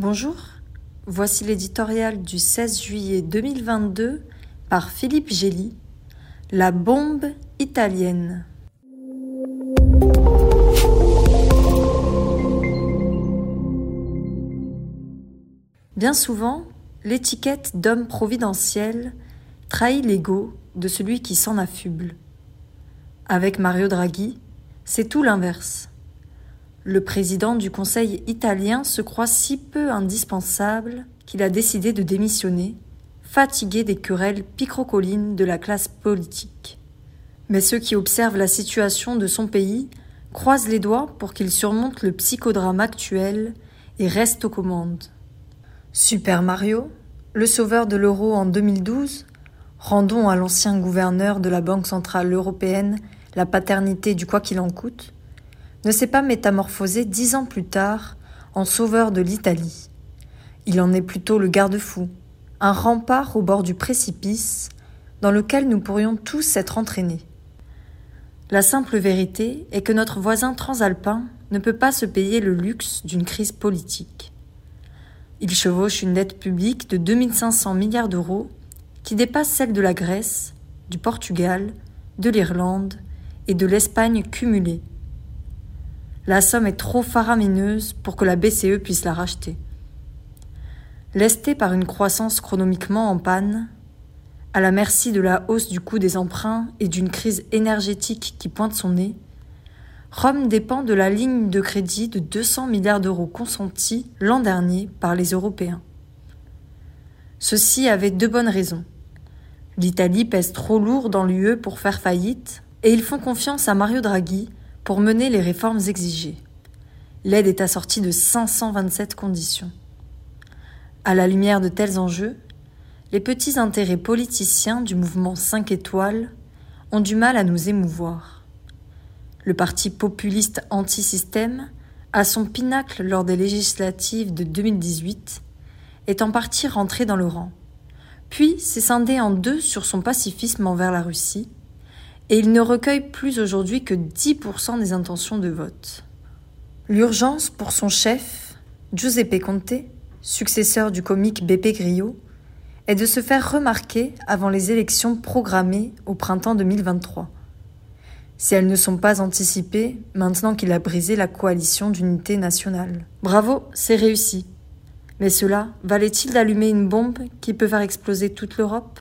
Bonjour, voici l'éditorial du 16 juillet 2022 par Philippe Gély, La bombe italienne. Bien souvent, l'étiquette d'homme providentiel trahit l'ego de celui qui s'en affuble. Avec Mario Draghi, c'est tout l'inverse. Le président du Conseil italien se croit si peu indispensable qu'il a décidé de démissionner, fatigué des querelles picrocolines de la classe politique. Mais ceux qui observent la situation de son pays croisent les doigts pour qu'il surmonte le psychodrame actuel et reste aux commandes. Super Mario, le sauveur de l'euro en 2012, rendons à l'ancien gouverneur de la Banque centrale européenne la paternité du quoi qu'il en coûte, ne s'est pas métamorphosé dix ans plus tard en sauveur de l'Italie. Il en est plutôt le garde-fou, un rempart au bord du précipice dans lequel nous pourrions tous être entraînés. La simple vérité est que notre voisin transalpin ne peut pas se payer le luxe d'une crise politique. Il chevauche une dette publique de 2500 milliards d'euros qui dépasse celle de la Grèce, du Portugal, de l'Irlande et de l'Espagne cumulées. La somme est trop faramineuse pour que la BCE puisse la racheter. Lesté par une croissance chronomiquement en panne, à la merci de la hausse du coût des emprunts et d'une crise énergétique qui pointe son nez, Rome dépend de la ligne de crédit de 200 milliards d'euros consentis l'an dernier par les Européens. Ceci avait deux bonnes raisons. L'Italie pèse trop lourd dans l'UE pour faire faillite, et ils font confiance à Mario Draghi pour mener les réformes exigées. L'aide est assortie de 527 conditions. À la lumière de tels enjeux, les petits intérêts politiciens du mouvement 5 étoiles ont du mal à nous émouvoir. Le parti populiste anti-système, à son pinacle lors des législatives de 2018, est en partie rentré dans le rang, puis s'est scindé en deux sur son pacifisme envers la Russie et il ne recueille plus aujourd'hui que 10% des intentions de vote. L'urgence pour son chef, Giuseppe Conte, successeur du comique Beppe Grillo, est de se faire remarquer avant les élections programmées au printemps 2023. Si elles ne sont pas anticipées, maintenant qu'il a brisé la coalition d'unité nationale. Bravo, c'est réussi. Mais cela valait-il d'allumer une bombe qui peut faire exploser toute l'Europe?